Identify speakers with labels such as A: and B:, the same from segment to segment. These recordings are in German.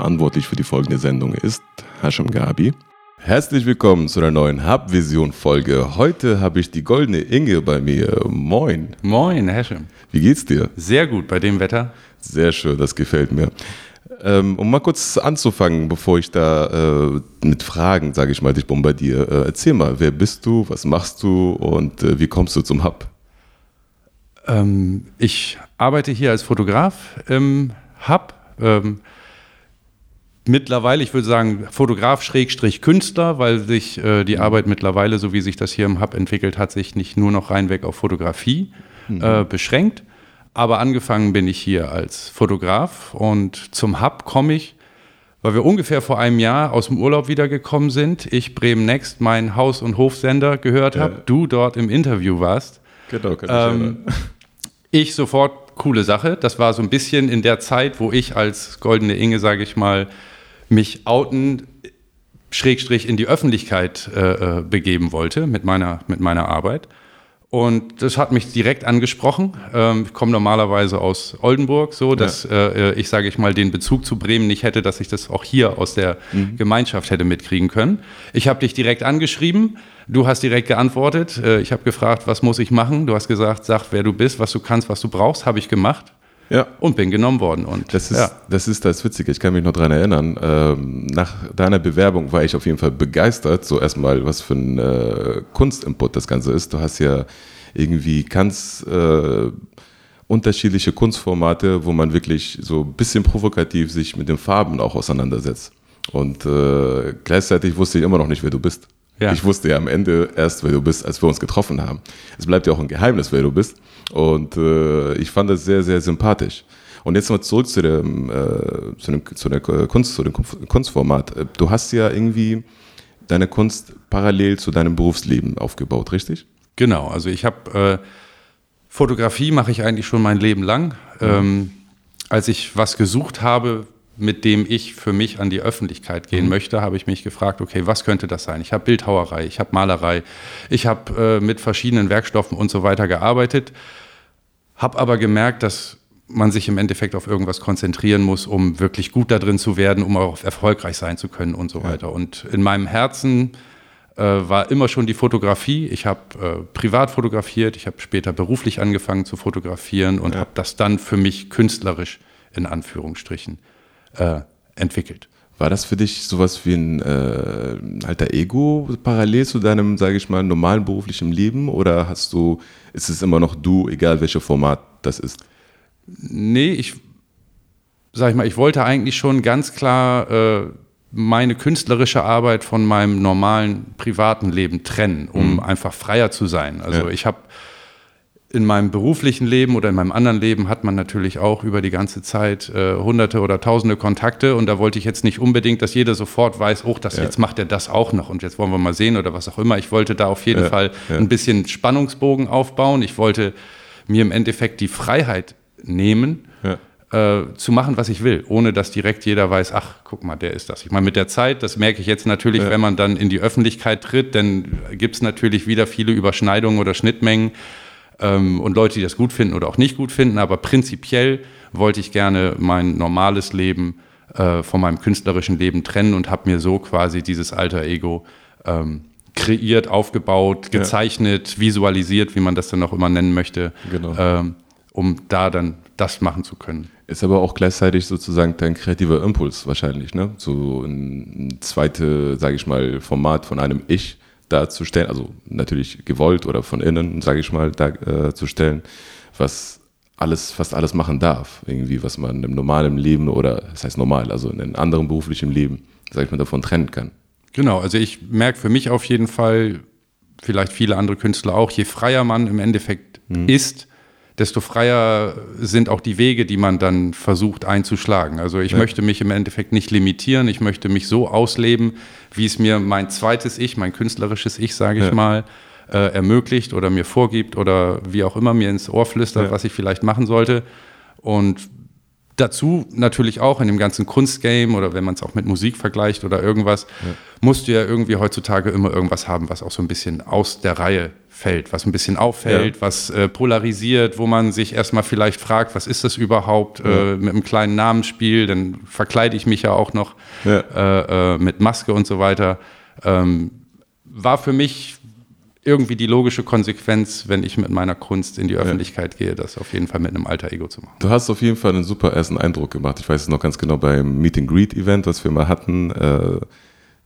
A: verantwortlich für die folgende Sendung ist Hashim Gabi. Herzlich willkommen zu einer neuen Hub-Vision-Folge. Heute habe ich die goldene Inge bei mir. Moin.
B: Moin, Hashim.
A: Wie geht's dir?
B: Sehr gut bei dem Wetter.
A: Sehr schön, das gefällt mir. Ähm, um mal kurz anzufangen, bevor ich da äh, mit Fragen, sage ich mal, dich bombardiere. Äh, erzähl mal, wer bist du, was machst du und äh, wie kommst du zum Hub?
B: Ähm, ich arbeite hier als Fotograf im Hub. Ähm, mittlerweile, ich würde sagen, Fotograf Schrägstrich Künstler, weil sich äh, die Arbeit mittlerweile, so wie sich das hier im Hub entwickelt hat, sich nicht nur noch reinweg auf Fotografie mhm. äh, beschränkt. Aber angefangen bin ich hier als Fotograf und zum Hub komme ich, weil wir ungefähr vor einem Jahr aus dem Urlaub wiedergekommen sind. Ich Bremen Next, mein Haus- und Hofsender gehört ja. habe, du dort im Interview warst.
A: Genau, kann ähm,
B: ich sofort coole Sache. Das war so ein bisschen in der Zeit, wo ich als goldene Inge, sage ich mal, mich outen, Schrägstrich in die Öffentlichkeit äh, äh, begeben wollte mit meiner, mit meiner Arbeit. Und das hat mich direkt angesprochen. Ähm, ich komme normalerweise aus Oldenburg, so dass ja. äh, ich, sage ich mal, den Bezug zu Bremen nicht hätte, dass ich das auch hier aus der mhm. Gemeinschaft hätte mitkriegen können. Ich habe dich direkt angeschrieben. Du hast direkt geantwortet. Äh, ich habe gefragt, was muss ich machen? Du hast gesagt, sag, wer du bist, was du kannst, was du brauchst. Habe ich gemacht. Ja. Und bin genommen worden. Und,
A: das, ist,
B: ja.
A: das ist das Witzige, ich kann mich noch daran erinnern. Ähm, nach deiner Bewerbung war ich auf jeden Fall begeistert. So erstmal, was für ein äh, Kunstinput das Ganze ist. Du hast ja irgendwie ganz äh, unterschiedliche Kunstformate, wo man wirklich so ein bisschen provokativ sich mit den Farben auch auseinandersetzt. Und äh, gleichzeitig wusste ich immer noch nicht, wer du bist. Ja. Ich wusste ja am Ende erst, wer du bist, als wir uns getroffen haben. Es bleibt ja auch ein Geheimnis, wer du bist. Und äh, ich fand das sehr, sehr sympathisch. Und jetzt mal zurück zu, dem, äh, zu, dem, zu der Kunst, zu dem Kunstformat. Du hast ja irgendwie deine Kunst parallel zu deinem Berufsleben aufgebaut, richtig?
B: Genau, also ich habe äh, Fotografie mache ich eigentlich schon mein Leben lang. Mhm. Ähm, als ich was gesucht habe, mit dem ich für mich an die Öffentlichkeit gehen mhm. möchte, habe ich mich gefragt, okay, was könnte das sein? Ich habe Bildhauerei, ich habe Malerei, ich habe äh, mit verschiedenen Werkstoffen und so weiter gearbeitet, habe aber gemerkt, dass man sich im Endeffekt auf irgendwas konzentrieren muss, um wirklich gut da drin zu werden, um auch erfolgreich sein zu können und so ja. weiter. Und in meinem Herzen äh, war immer schon die Fotografie. Ich habe äh, privat fotografiert, ich habe später beruflich angefangen zu fotografieren und ja. habe das dann für mich künstlerisch in Anführungsstrichen äh, entwickelt.
A: War das für dich sowas wie ein äh, alter Ego parallel zu deinem, sage ich mal, normalen beruflichen Leben oder hast du, ist es immer noch du, egal welches Format das ist?
B: Nee, ich sag ich mal, ich wollte eigentlich schon ganz klar äh, meine künstlerische Arbeit von meinem normalen privaten Leben trennen, um mhm. einfach freier zu sein. Also ja. ich habe in meinem beruflichen Leben oder in meinem anderen Leben hat man natürlich auch über die ganze Zeit äh, hunderte oder tausende Kontakte und da wollte ich jetzt nicht unbedingt, dass jeder sofort weiß, oh, das, ja. jetzt macht er das auch noch und jetzt wollen wir mal sehen oder was auch immer. Ich wollte da auf jeden ja, Fall ja. ein bisschen Spannungsbogen aufbauen. Ich wollte mir im Endeffekt die Freiheit nehmen, äh, zu machen, was ich will, ohne dass direkt jeder weiß, ach, guck mal, der ist das. Ich meine, mit der Zeit, das merke ich jetzt natürlich, wenn man dann in die Öffentlichkeit tritt, dann gibt es natürlich wieder viele Überschneidungen oder Schnittmengen ähm, und Leute, die das gut finden oder auch nicht gut finden, aber prinzipiell wollte ich gerne mein normales Leben äh, von meinem künstlerischen Leben trennen und habe mir so quasi dieses alter Ego ähm, kreiert, aufgebaut, gezeichnet, ja. visualisiert, wie man das dann auch immer nennen möchte, genau. ähm, um da dann das machen zu können.
A: Ist aber auch gleichzeitig sozusagen dein kreativer Impuls wahrscheinlich, ne? So ein zweites, sage ich mal, Format von einem Ich, darzustellen, also natürlich gewollt oder von innen, sage ich mal, darzustellen, äh, was alles, fast alles machen darf, irgendwie, was man im normalen Leben oder, das heißt normal, also in einem anderen beruflichen Leben, sage ich mal, davon trennen kann.
B: Genau, also ich merke für mich auf jeden Fall, vielleicht viele andere Künstler auch, je freier man im Endeffekt mhm. ist, desto freier sind auch die Wege, die man dann versucht einzuschlagen. Also ich ja. möchte mich im Endeffekt nicht limitieren, ich möchte mich so ausleben, wie es mir mein zweites Ich, mein künstlerisches Ich, sage ich ja. mal, äh, ermöglicht oder mir vorgibt oder wie auch immer mir ins Ohr flüstert, ja. was ich vielleicht machen sollte. Und dazu natürlich auch in dem ganzen Kunstgame oder wenn man es auch mit Musik vergleicht oder irgendwas, ja. musst du ja irgendwie heutzutage immer irgendwas haben, was auch so ein bisschen aus der Reihe fällt, was ein bisschen auffällt, ja. was äh, polarisiert, wo man sich erstmal vielleicht fragt, was ist das überhaupt ja. äh, mit einem kleinen Namensspiel, dann verkleide ich mich ja auch noch. Äh, äh mit Maske und so weiter. Ähm, war für mich irgendwie die logische Konsequenz, wenn ich mit meiner Kunst in die Öffentlichkeit gehe, das auf jeden Fall mit einem alter Ego zu machen.
A: Du hast auf jeden Fall einen super ersten Eindruck gemacht. Ich weiß es noch ganz genau beim Meet and Greet Event, was wir mal hatten äh,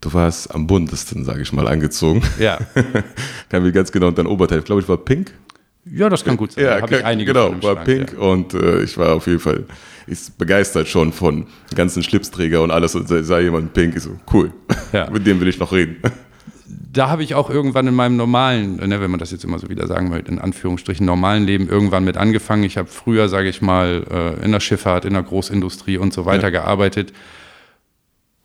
A: Du warst am buntesten, sage ich mal, angezogen.
B: Ja.
A: kann mich ganz genau. Und dein Oberteil, ich glaube ich, war pink.
B: Ja, das kann gut sein.
A: Ja, da ich einige genau, war Schrank, pink ja. und äh, ich war auf jeden Fall ist begeistert schon von ganzen Schlipsträger und alles und sah jemand pink, ich so, cool, ja. mit dem will ich noch reden.
B: Da habe ich auch irgendwann in meinem normalen, ne, wenn man das jetzt immer so wieder sagen will, in Anführungsstrichen normalen Leben irgendwann mit angefangen. Ich habe früher, sage ich mal, äh, in der Schifffahrt, in der Großindustrie und so weiter ja. gearbeitet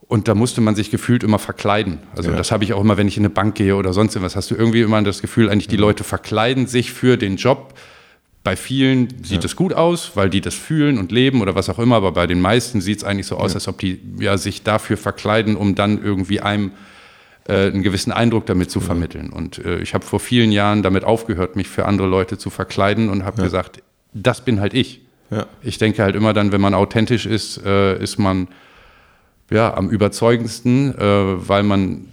B: und da musste man sich gefühlt immer verkleiden. Also ja. das habe ich auch immer, wenn ich in eine Bank gehe oder sonst irgendwas, hast du irgendwie immer das Gefühl, eigentlich die Leute verkleiden sich für den Job. Bei vielen sieht es gut aus, weil die das fühlen und leben oder was auch immer, aber bei den meisten sieht es eigentlich so aus, ja. als ob die ja, sich dafür verkleiden, um dann irgendwie einem äh, einen gewissen Eindruck damit zu vermitteln. Und äh, ich habe vor vielen Jahren damit aufgehört, mich für andere Leute zu verkleiden und habe gesagt, das bin halt ich. Ich denke halt immer dann, wenn man authentisch ist, äh, ist man ja, am überzeugendsten, äh, weil man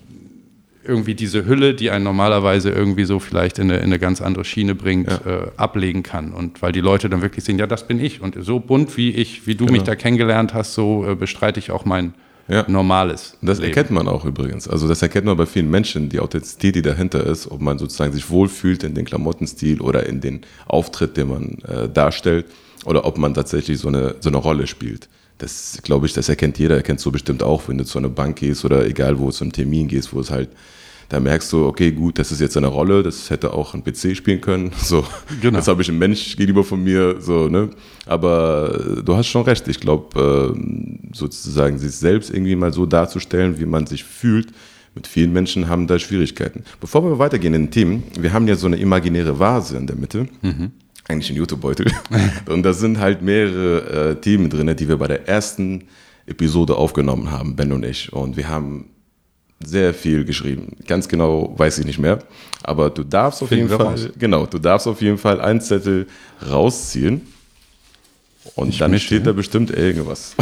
B: irgendwie diese Hülle, die einen normalerweise irgendwie so vielleicht in eine, in eine ganz andere Schiene bringt, ja. äh, ablegen kann. Und weil die Leute dann wirklich sehen, ja, das bin ich. Und so bunt wie ich, wie du genau. mich da kennengelernt hast, so äh, bestreite ich auch mein ja. normales.
A: Das
B: Leben.
A: erkennt man auch übrigens. Also das erkennt man bei vielen Menschen, die Authentizität, die dahinter ist, ob man sozusagen sich wohlfühlt in den Klamottenstil oder in den Auftritt, den man äh, darstellt, oder ob man tatsächlich so eine, so eine Rolle spielt. Das glaube ich, das erkennt jeder, erkennt so bestimmt auch, wenn du zu einer Bank gehst oder egal wo, zu einem Termin gehst, wo es halt, da merkst du, okay, gut, das ist jetzt eine Rolle, das hätte auch ein PC spielen können. So, genau. jetzt habe ich einen Mensch gegenüber von mir, so, ne? Aber äh, du hast schon recht. Ich glaube, ähm, sozusagen sich selbst irgendwie mal so darzustellen, wie man sich fühlt, mit vielen Menschen haben da Schwierigkeiten. Bevor wir weitergehen in den Themen, wir haben ja so eine imaginäre Vase in der Mitte. Mhm eigentlich ein YouTube-Beutel. und da sind halt mehrere äh, Themen drin, die wir bei der ersten Episode aufgenommen haben, Ben und ich. Und wir haben sehr viel geschrieben. Ganz genau weiß ich nicht mehr. Aber du darfst auf Finden jeden Fall, raus. genau, du darfst auf jeden Fall einen Zettel rausziehen. Und ich dann möchte. steht da bestimmt irgendwas.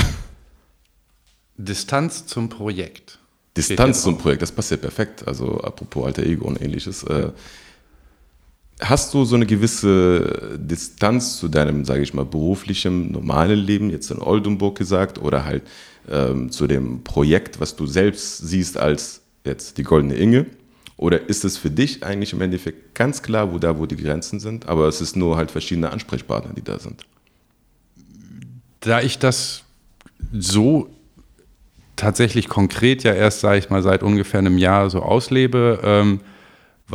B: Distanz zum Projekt.
A: Distanz zum Projekt, das passt ja perfekt. Also apropos alter Ego und ähnliches. Äh, Hast du so eine gewisse Distanz zu deinem, sage ich mal, beruflichen, normalen Leben, jetzt in Oldenburg gesagt, oder halt ähm, zu dem Projekt, was du selbst siehst als jetzt die Goldene Inge? Oder ist es für dich eigentlich im Endeffekt ganz klar, wo da, wo die Grenzen sind, aber es ist nur halt verschiedene Ansprechpartner, die da sind?
B: Da ich das so tatsächlich konkret ja erst, sage ich mal, seit ungefähr einem Jahr so auslebe, ähm,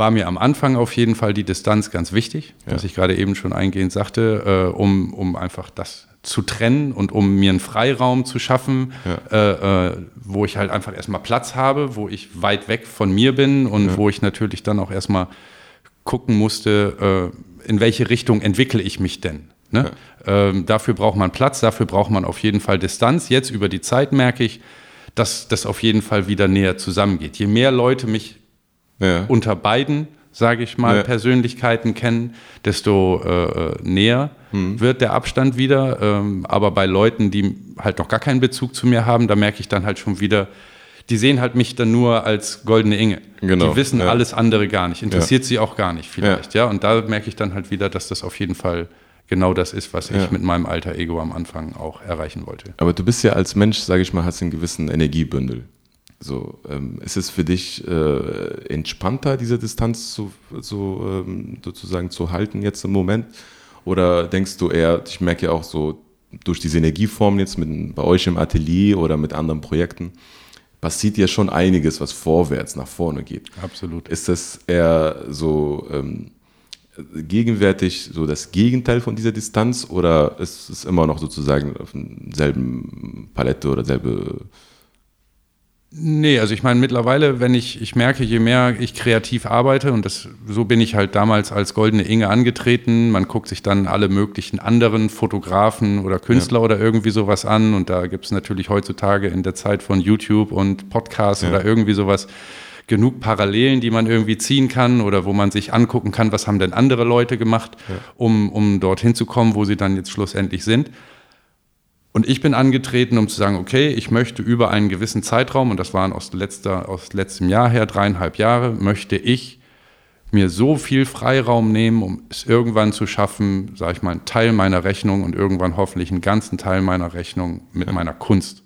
B: war mir am Anfang auf jeden Fall die Distanz ganz wichtig, ja. was ich gerade eben schon eingehend sagte, äh, um, um einfach das zu trennen und um mir einen Freiraum zu schaffen, ja. äh, äh, wo ich halt einfach erstmal Platz habe, wo ich weit weg von mir bin und ja. wo ich natürlich dann auch erstmal gucken musste, äh, in welche Richtung entwickle ich mich denn. Ne? Ähm, dafür braucht man Platz, dafür braucht man auf jeden Fall Distanz. Jetzt über die Zeit merke ich, dass das auf jeden Fall wieder näher zusammengeht. Je mehr Leute mich ja. unter beiden, sage ich mal, ja. Persönlichkeiten kennen, desto äh, näher mhm. wird der Abstand wieder. Ähm, aber bei Leuten, die halt noch gar keinen Bezug zu mir haben, da merke ich dann halt schon wieder, die sehen halt mich dann nur als goldene Inge. Genau. Die wissen ja. alles andere gar nicht, interessiert sie auch gar nicht vielleicht. Ja. Und da merke ich dann halt wieder, dass das auf jeden Fall genau das ist, was ich mit meinem alter Ego am Anfang auch erreichen wollte.
A: Aber du bist ja als Mensch, sage ich mal, hast einen gewissen Energiebündel. So, ähm, ist es für dich äh, entspannter, diese Distanz zu, so, ähm, sozusagen zu halten jetzt im Moment? Oder denkst du eher, ich merke ja auch so durch diese Energieformen jetzt mit, bei euch im Atelier oder mit anderen Projekten, passiert ja schon einiges, was vorwärts, nach vorne geht.
B: Absolut.
A: Ist das eher so ähm, gegenwärtig so das Gegenteil von dieser Distanz oder ist es immer noch sozusagen auf derselben Palette oder selbe
B: Nee, also ich meine mittlerweile, wenn ich, ich merke, je mehr ich kreativ arbeite und das, so bin ich halt damals als Goldene Inge angetreten, man guckt sich dann alle möglichen anderen Fotografen oder Künstler ja. oder irgendwie sowas an und da gibt es natürlich heutzutage in der Zeit von YouTube und Podcasts ja. oder irgendwie sowas genug Parallelen, die man irgendwie ziehen kann oder wo man sich angucken kann, was haben denn andere Leute gemacht, ja. um, um dorthin zu kommen, wo sie dann jetzt schlussendlich sind. Und ich bin angetreten, um zu sagen, okay, ich möchte über einen gewissen Zeitraum, und das waren aus, letzter, aus letztem Jahr her, dreieinhalb Jahre, möchte ich mir so viel Freiraum nehmen, um es irgendwann zu schaffen, sage ich mal, einen Teil meiner Rechnung und irgendwann hoffentlich einen ganzen Teil meiner Rechnung mit ja. meiner Kunst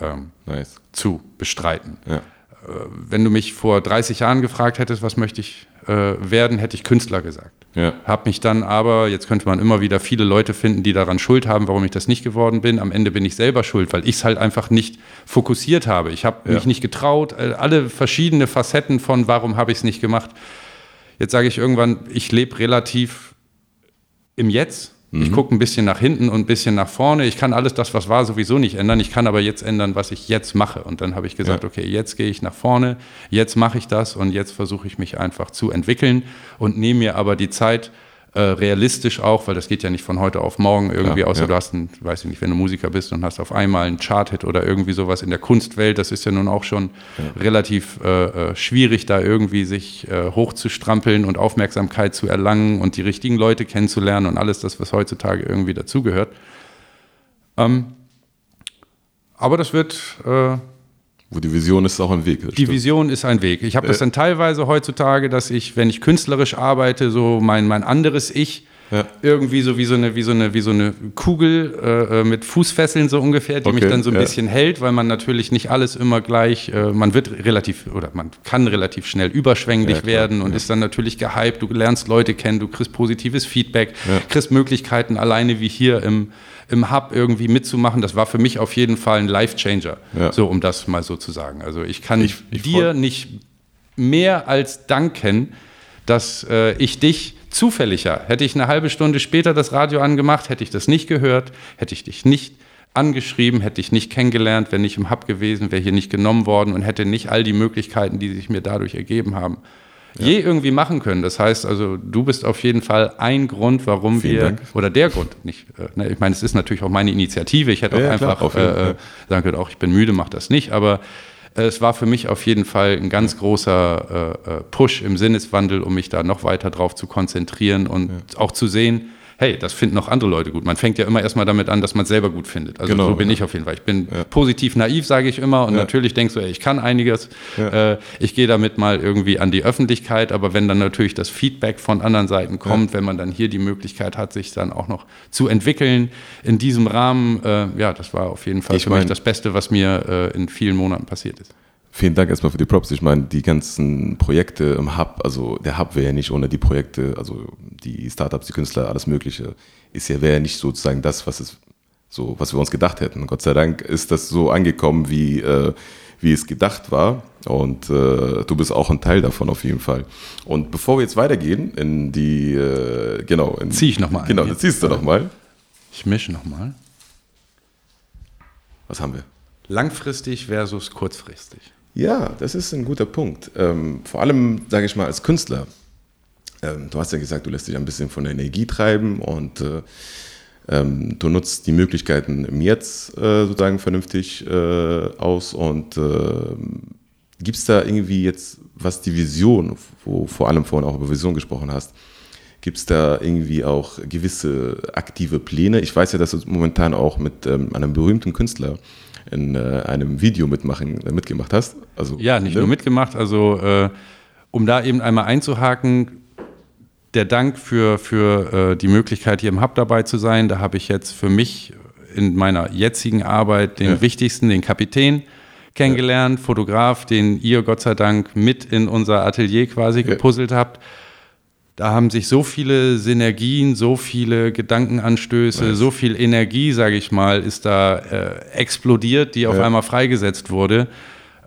B: ähm, nice. zu bestreiten. Ja. Äh, wenn du mich vor 30 Jahren gefragt hättest, was möchte ich äh, werden, hätte ich Künstler gesagt. Ja. Habe mich dann aber, jetzt könnte man immer wieder viele Leute finden, die daran Schuld haben, warum ich das nicht geworden bin. Am Ende bin ich selber schuld, weil ich es halt einfach nicht fokussiert habe. Ich habe ja. mich nicht getraut. Äh, alle verschiedene Facetten von, warum habe ich es nicht gemacht. Jetzt sage ich irgendwann, ich lebe relativ im Jetzt Mhm. Ich gucke ein bisschen nach hinten und ein bisschen nach vorne. Ich kann alles das, was war, sowieso nicht ändern. Ich kann aber jetzt ändern, was ich jetzt mache. Und dann habe ich gesagt, ja. okay, jetzt gehe ich nach vorne, jetzt mache ich das und jetzt versuche ich mich einfach zu entwickeln und nehme mir aber die Zeit, äh, realistisch auch, weil das geht ja nicht von heute auf morgen irgendwie, ja, außer ja. du hast einen, weiß ich nicht, wenn du Musiker bist und hast auf einmal einen Chart-Hit oder irgendwie sowas in der Kunstwelt, das ist ja nun auch schon ja. relativ äh, äh, schwierig, da irgendwie sich äh, hochzustrampeln und Aufmerksamkeit zu erlangen und die richtigen Leute kennenzulernen und alles das, was heutzutage irgendwie dazugehört. Ähm, aber das wird äh,
A: wo die Vision ist auch ein Weg.
B: Die stimmt. Vision ist ein Weg. Ich habe das dann teilweise heutzutage, dass ich, wenn ich künstlerisch arbeite, so mein, mein anderes Ich, ja. irgendwie so wie so eine, wie so eine, wie so eine Kugel äh, äh mit Fußfesseln so ungefähr, die okay, mich dann so ein ja. bisschen hält, weil man natürlich nicht alles immer gleich, äh, man wird relativ oder man kann relativ schnell überschwänglich ja, werden und ist dann natürlich gehypt, du lernst Leute kennen, du kriegst positives Feedback, kriegst Möglichkeiten alleine wie hier im im Hub irgendwie mitzumachen, das war für mich auf jeden Fall ein Life-Changer. Ja. So, um das mal so zu sagen. Also ich kann ich, ich dir nicht mehr als danken, dass äh, ich dich zufälliger, hätte ich eine halbe Stunde später das Radio angemacht, hätte ich das nicht gehört, hätte ich dich nicht angeschrieben, hätte ich nicht kennengelernt, wäre nicht im Hub gewesen, wäre hier nicht genommen worden und hätte nicht all die Möglichkeiten, die sich mir dadurch ergeben haben, ja. je irgendwie machen können. Das heißt also, du bist auf jeden Fall ein Grund, warum Vielen wir, Dank. oder der Grund, nicht, äh, ne, ich meine, es ist natürlich auch meine Initiative, ich hätte ja, auch ja, einfach äh, äh, sagen können, auch ich bin müde, mach das nicht, aber äh, es war für mich auf jeden Fall ein ganz großer äh, Push im Sinneswandel, um mich da noch weiter drauf zu konzentrieren und auch zu sehen, hey, das finden auch andere Leute gut. Man fängt ja immer erstmal damit an, dass man es selber gut findet. Also genau, so bin ja. ich auf jeden Fall. Ich bin ja. positiv naiv, sage ich immer. Und ja. natürlich denkst du, ey, ich kann einiges. Äh, ich gehe damit mal irgendwie an die Öffentlichkeit. Aber wenn dann natürlich das Feedback von anderen Seiten kommt, wenn man dann hier die Möglichkeit hat, sich dann auch noch zu entwickeln in diesem Rahmen, äh, ja, das war auf jeden Fall ich für mein, mich das Beste, was mir äh, in vielen Monaten passiert ist.
A: Vielen Dank erstmal für die Props. Ich meine, die ganzen Projekte im Hub, also der Hub wäre ja nicht ohne die Projekte, also die Startups, die Künstler, alles Mögliche, ist ja, wäre ja nicht sozusagen das, was es so, was wir uns gedacht hätten. Gott sei Dank ist das so angekommen, wie, äh, wie es gedacht war. Und äh, du bist auch ein Teil davon auf jeden Fall. Und bevor wir jetzt weitergehen in die, äh, genau. In,
B: Zieh ich nochmal
A: Genau, das ziehst du nochmal.
B: Ich mische nochmal.
A: Was haben wir?
B: Langfristig versus kurzfristig.
A: Ja, das ist ein guter Punkt. Ähm, vor allem, sage ich mal, als Künstler. Ähm, du hast ja gesagt, du lässt dich ein bisschen von der Energie treiben und äh, ähm, du nutzt die Möglichkeiten im Jetzt äh, sozusagen vernünftig äh, aus und äh, gibt es da irgendwie jetzt, was die Vision, wo vor allem vorhin auch über Vision gesprochen hast, gibt es da irgendwie auch gewisse aktive Pläne? Ich weiß ja, dass du momentan auch mit ähm, einem berühmten Künstler in äh, einem Video mitmachen, äh, mitgemacht hast.
B: Also, ja, nicht ne? nur mitgemacht, also äh, um da eben einmal einzuhaken, der Dank für, für äh, die Möglichkeit, hier im Hub dabei zu sein. Da habe ich jetzt für mich in meiner jetzigen Arbeit den ja. wichtigsten, den Kapitän, kennengelernt, ja. Fotograf, den ihr Gott sei Dank mit in unser Atelier quasi gepuzzelt ja. habt da haben sich so viele Synergien, so viele Gedankenanstöße, nice. so viel Energie, sage ich mal, ist da äh, explodiert, die auf ja. einmal freigesetzt wurde,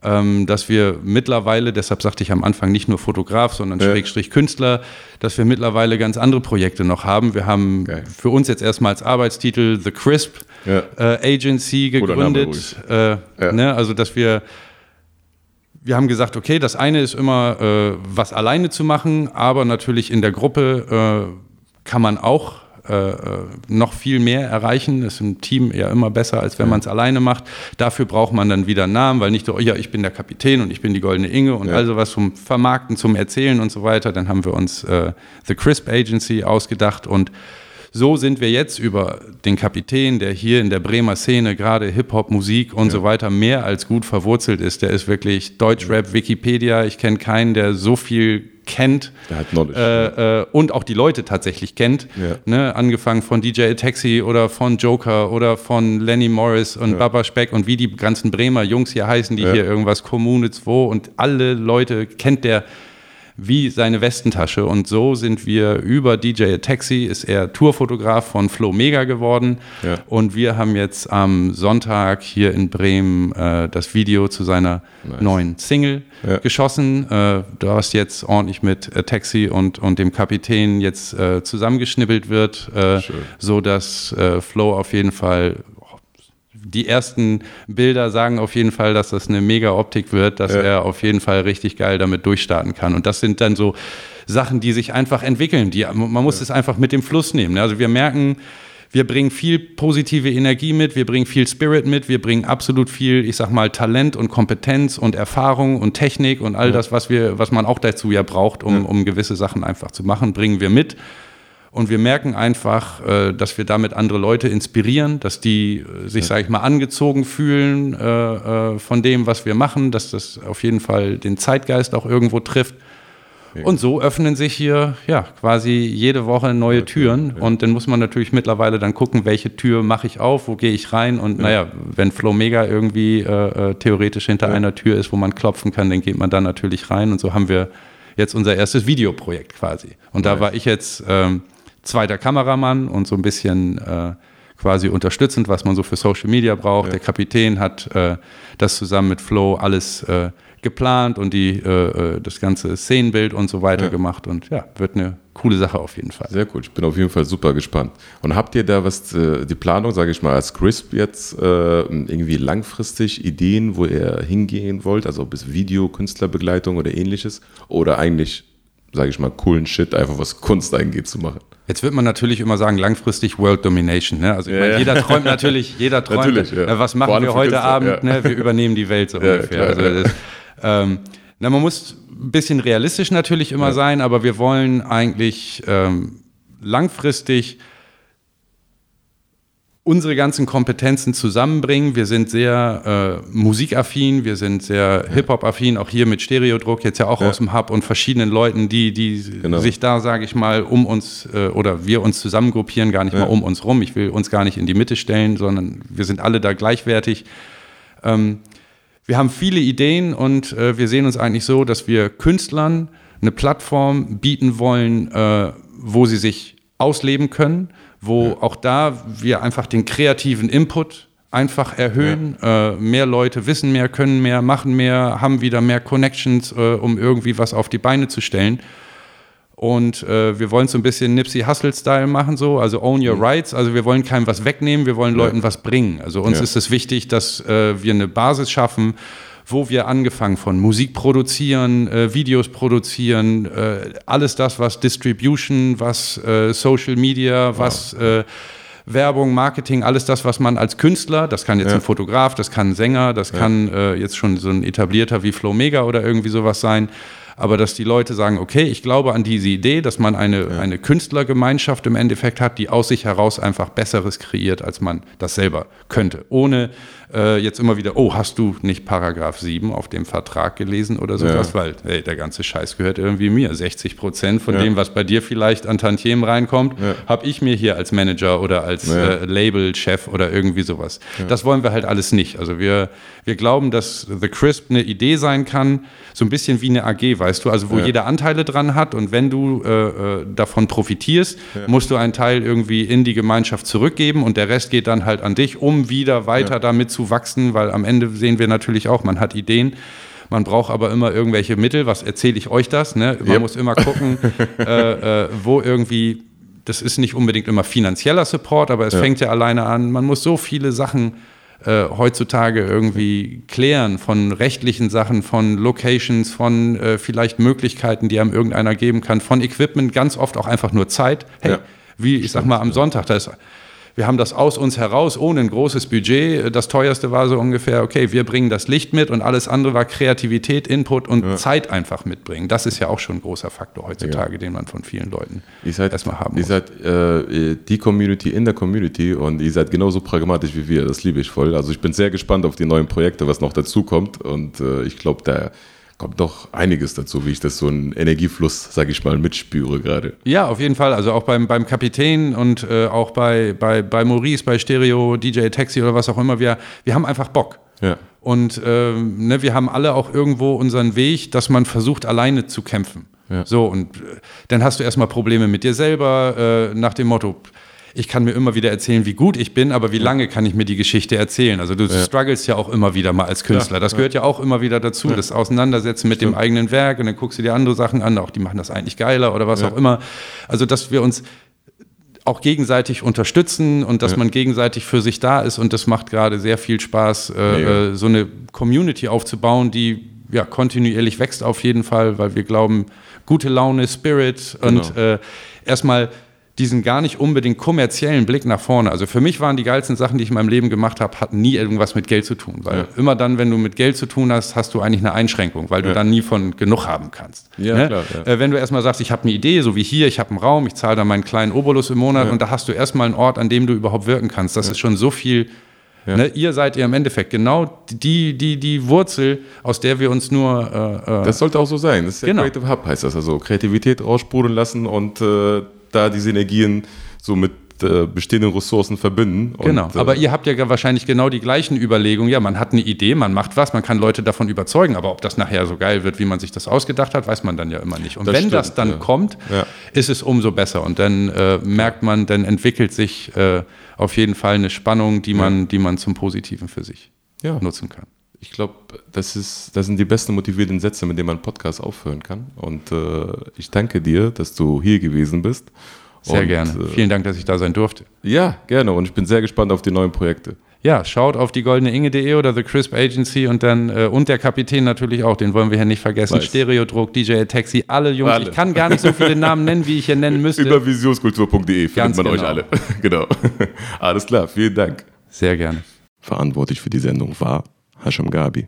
B: ähm, dass wir mittlerweile, deshalb sagte ich am Anfang nicht nur Fotograf, sondern ja. Schrägstrich Künstler, dass wir mittlerweile ganz andere Projekte noch haben. Wir haben Geil. für uns jetzt erstmal als Arbeitstitel The Crisp ja. äh, Agency gegründet. Äh, ne, also dass wir wir haben gesagt, okay, das eine ist immer, äh, was alleine zu machen, aber natürlich in der Gruppe äh, kann man auch äh, äh noch viel mehr erreichen. Das ist im Team eher immer besser, als wenn man es alleine macht. Dafür braucht man dann wieder einen Namen, weil nicht so, oh ja, ich bin der Kapitän und ich bin die goldene Inge und ja. also was zum Vermarkten, zum Erzählen und so weiter. Dann haben wir uns äh, The Crisp Agency ausgedacht und so sind wir jetzt über den Kapitän, der hier in der Bremer Szene gerade Hip-Hop, Musik und ja. so weiter mehr als gut verwurzelt ist. Der ist wirklich Deutschrap, Wikipedia. Ich kenne keinen, der so viel kennt äh, äh, und auch die Leute tatsächlich kennt. Ja. Ne? Angefangen von DJ Taxi oder von Joker oder von Lenny Morris und ja. Baba Speck und wie die ganzen Bremer Jungs hier heißen, die ja. hier irgendwas Kommune 2 und alle Leute kennt der wie seine Westentasche. Und so sind wir über DJ Taxi, ist er Tourfotograf von Flo Mega geworden. Ja. Und wir haben jetzt am Sonntag hier in Bremen äh, das Video zu seiner nice. neuen Single ja. geschossen. Äh, du hast jetzt ordentlich mit äh, Taxi und, und dem Kapitän jetzt äh, zusammengeschnibbelt wird, äh, so dass äh, Flo auf jeden Fall die ersten Bilder sagen auf jeden Fall, dass das eine mega Optik wird, dass ja. er auf jeden Fall richtig geil damit durchstarten kann. Und das sind dann so Sachen, die sich einfach entwickeln. Die, man muss ja. es einfach mit dem Fluss nehmen. Ne? Also wir merken, wir bringen viel positive Energie mit, wir bringen viel Spirit mit, wir bringen absolut viel, ich sag mal, Talent und Kompetenz und Erfahrung und Technik und all ja. das, was wir, was man auch dazu ja braucht, um, um gewisse Sachen einfach zu machen, bringen wir mit. Und wir merken einfach, äh, dass wir damit andere Leute inspirieren, dass die äh, sich, sage ich mal, angezogen fühlen äh, von dem, was wir machen, dass das auf jeden Fall den Zeitgeist auch irgendwo trifft. Und so öffnen sich hier ja quasi jede Woche neue Türen. Und dann muss man natürlich mittlerweile dann gucken, welche Tür mache ich auf, wo gehe ich rein. Und naja, wenn Flow Mega irgendwie äh, theoretisch hinter einer Tür ist, wo man klopfen kann, dann geht man da natürlich rein. Und so haben wir jetzt unser erstes Videoprojekt quasi. Und da war ich jetzt ähm, zweiter Kameramann und so ein bisschen äh, quasi unterstützend, was man so für Social Media braucht. Ja. Der Kapitän hat äh, das zusammen mit Flo alles äh, geplant und die, äh, äh, das ganze Szenenbild und so weiter ja. gemacht und ja, wird eine coole Sache auf jeden Fall.
A: Sehr cool, ich bin auf jeden Fall super gespannt. Und habt ihr da was, äh, die Planung, sage ich mal, als Crisp jetzt irgendwie langfristig Ideen, wo ihr hingehen wollt, also ob es Video, Künstlerbegleitung oder ähnliches oder eigentlich, sage ich mal, coolen Shit, einfach was Kunst eingeht zu machen?
B: Jetzt wird man natürlich immer sagen, langfristig World Domination. Ne? Also ich ja, meine, ja. jeder träumt natürlich, jeder träumt, natürlich, ja. Ne, was machen wir heute Abend? Ne? Wir übernehmen die Welt so ungefähr. Klar, also das, ähm, na, man muss ein bisschen realistisch natürlich immer sein, aber wir wollen eigentlich ähm, langfristig unsere ganzen Kompetenzen zusammenbringen. Wir sind sehr äh, musikaffin, wir sind sehr. Hip-Hop-affin, auch hier mit Stereodruck, jetzt ja auch ja. aus dem Hub und verschiedenen Leuten, die, die genau. sich da, sage ich mal, um uns äh, oder wir uns zusammengruppieren, gar nicht ja. mal um uns rum. Ich will uns gar nicht in die Mitte stellen, sondern wir sind alle da gleichwertig. Ähm, wir haben viele Ideen und äh, wir sehen uns eigentlich so, dass wir Künstlern eine Plattform bieten wollen, äh, wo sie sich ausleben können wo ja. auch da wir einfach den kreativen Input einfach erhöhen. Ja. Äh, mehr Leute wissen mehr, können mehr, machen mehr, haben wieder mehr Connections, äh, um irgendwie was auf die Beine zu stellen. Und äh, wir wollen so ein bisschen Nipsey Hustle-Style machen, so, also own your mhm. rights. Also wir wollen keinem was wegnehmen, wir wollen Leuten was bringen. Also uns ist es wichtig, dass äh, wir eine Basis schaffen, wo wir angefangen von Musik produzieren, äh, Videos produzieren, äh, alles das, was Distribution, was äh, Social Media, wow. was äh, Werbung, Marketing, alles das, was man als Künstler, das kann jetzt ja. ein Fotograf, das kann ein Sänger, das ja. kann äh, jetzt schon so ein etablierter wie Flow Mega oder irgendwie sowas sein, aber dass die Leute sagen, okay, ich glaube an diese Idee, dass man eine, ja. eine Künstlergemeinschaft im Endeffekt hat, die aus sich heraus einfach Besseres kreiert, als man das selber könnte, ohne äh, jetzt immer wieder, oh, hast du nicht Paragraph 7 auf dem Vertrag gelesen oder sowas, ja. weil hey, der ganze Scheiß gehört irgendwie mir. 60 Prozent von ja. dem, was bei dir vielleicht an Tantiemen reinkommt, ja. habe ich mir hier als Manager oder als äh, Labelchef oder irgendwie sowas. Das wollen wir halt alles nicht. Also wir, wir glauben, dass The Crisp eine Idee sein kann, so ein bisschen wie eine AG, weißt du, also wo jeder Anteile dran hat und wenn du äh, äh, davon profitierst, musst du einen Teil irgendwie in die Gemeinschaft zurückgeben und der Rest geht dann halt an dich, um wieder weiter damit zu wachsen, weil am Ende sehen wir natürlich auch, man hat Ideen. Man braucht aber immer irgendwelche Mittel. Was erzähle ich euch das? Ne? Man yep. muss immer gucken, äh, äh, wo irgendwie, das ist nicht unbedingt immer finanzieller Support, aber es ja. fängt ja alleine an. Man muss so viele Sachen äh, heutzutage irgendwie klären von rechtlichen Sachen, von Locations, von äh, vielleicht Möglichkeiten, die einem irgendeiner geben kann, von Equipment, ganz oft auch einfach nur Zeit. Hey, ja. wie ich sag mal am Sonntag, da ist wir haben das aus uns heraus, ohne ein großes Budget. Das teuerste war so ungefähr, okay, wir bringen das Licht mit und alles andere war Kreativität, Input und ja. Zeit einfach mitbringen. Das ist ja auch schon ein großer Faktor heutzutage, ja. den man von vielen Leuten
A: seid, erstmal haben muss. Ihr seid äh, die Community in der Community und ihr seid genauso pragmatisch wie wir. Das liebe ich voll. Also ich bin sehr gespannt auf die neuen Projekte, was noch dazu kommt und äh, ich glaube, da kommt doch einiges dazu, wie ich das so einen Energiefluss, sage ich mal, mitspüre gerade.
B: Ja, auf jeden Fall. Also auch beim, beim Kapitän und äh, auch bei, bei, bei Maurice, bei Stereo, DJ Taxi oder was auch immer. Wir, wir haben einfach Bock. Ja. Und äh, ne, wir haben alle auch irgendwo unseren Weg, dass man versucht, alleine zu kämpfen. Ja. So, und äh, dann hast du erstmal Probleme mit dir selber, äh, nach dem Motto, ich kann mir immer wieder erzählen, wie gut ich bin, aber wie lange kann ich mir die Geschichte erzählen? Also du ja. struggles ja auch immer wieder mal als Künstler. Das gehört ja auch immer wieder dazu, das Auseinandersetzen mit Stimmt. dem eigenen Werk und dann guckst du dir andere Sachen an, auch die machen das eigentlich geiler oder was auch immer. Also dass wir uns auch gegenseitig unterstützen und dass ja. man gegenseitig für sich da ist. Und das macht gerade sehr viel Spaß, äh, äh, so eine Community aufzubauen, die ja kontinuierlich wächst auf jeden Fall, weil wir glauben, gute Laune, Spirit genau. und äh, erstmal diesen gar nicht unbedingt kommerziellen Blick nach vorne. Also für mich waren die geilsten Sachen, die ich in meinem Leben gemacht habe, hatten nie irgendwas mit Geld zu tun. Weil ja. immer dann, wenn du mit Geld zu tun hast, hast du eigentlich eine Einschränkung, weil du dann nie von genug haben kannst. Ja, ne? klar, ja. Äh, wenn du erstmal sagst, ich habe eine Idee, so wie hier, ich habe einen Raum, ich zahle da meinen kleinen Obolus im Monat und da hast du erstmal einen Ort, an dem du überhaupt wirken kannst. Das ist schon so viel. Ne? Ihr seid ihr im Endeffekt genau die, die, die Wurzel, aus der wir uns nur.
A: Äh, äh das sollte auch so sein. Das ist ja genau. Creative Hub, heißt das. Also Kreativität raussprudeln lassen und äh, da diese Energien so mit äh, bestehenden Ressourcen verbinden.
B: Genau, und, äh, aber ihr habt ja wahrscheinlich genau die gleichen Überlegungen. Ja, man hat eine Idee, man macht was, man kann Leute davon überzeugen, aber ob das nachher so geil wird, wie man sich das ausgedacht hat, weiß man dann ja immer nicht. Und wenn stimmt, das dann ja. kommt, ja. ist es umso besser. Und dann äh, merkt man, dann entwickelt sich äh, auf jeden Fall eine Spannung, die man, ja. die man zum Positiven für sich nutzen kann.
A: Ich glaube, das, das sind die besten motivierenden Sätze, mit denen man einen Podcast aufhören kann. Und äh, ich danke dir, dass du hier gewesen bist.
B: Sehr und, gerne. Äh, Vielen Dank, dass ich da sein durfte.
A: Ja, gerne. Und ich bin sehr gespannt auf die neuen Projekte.
B: Ja, schaut auf die goldene Inge.de oder The Crisp Agency und dann äh, und der Kapitän natürlich auch, den wollen wir hier nicht vergessen. Weiß. Stereodruck, DJ Taxi, alle Jungs. Alle. Ich kann gar nicht so viele Namen nennen, wie ich hier nennen müsste.
A: Über visionskultur.de findet Ganz man genau. euch alle. genau. Alles klar, vielen Dank.
B: Sehr gerne.
A: Verantwortlich für die Sendung war Hasham Gabi.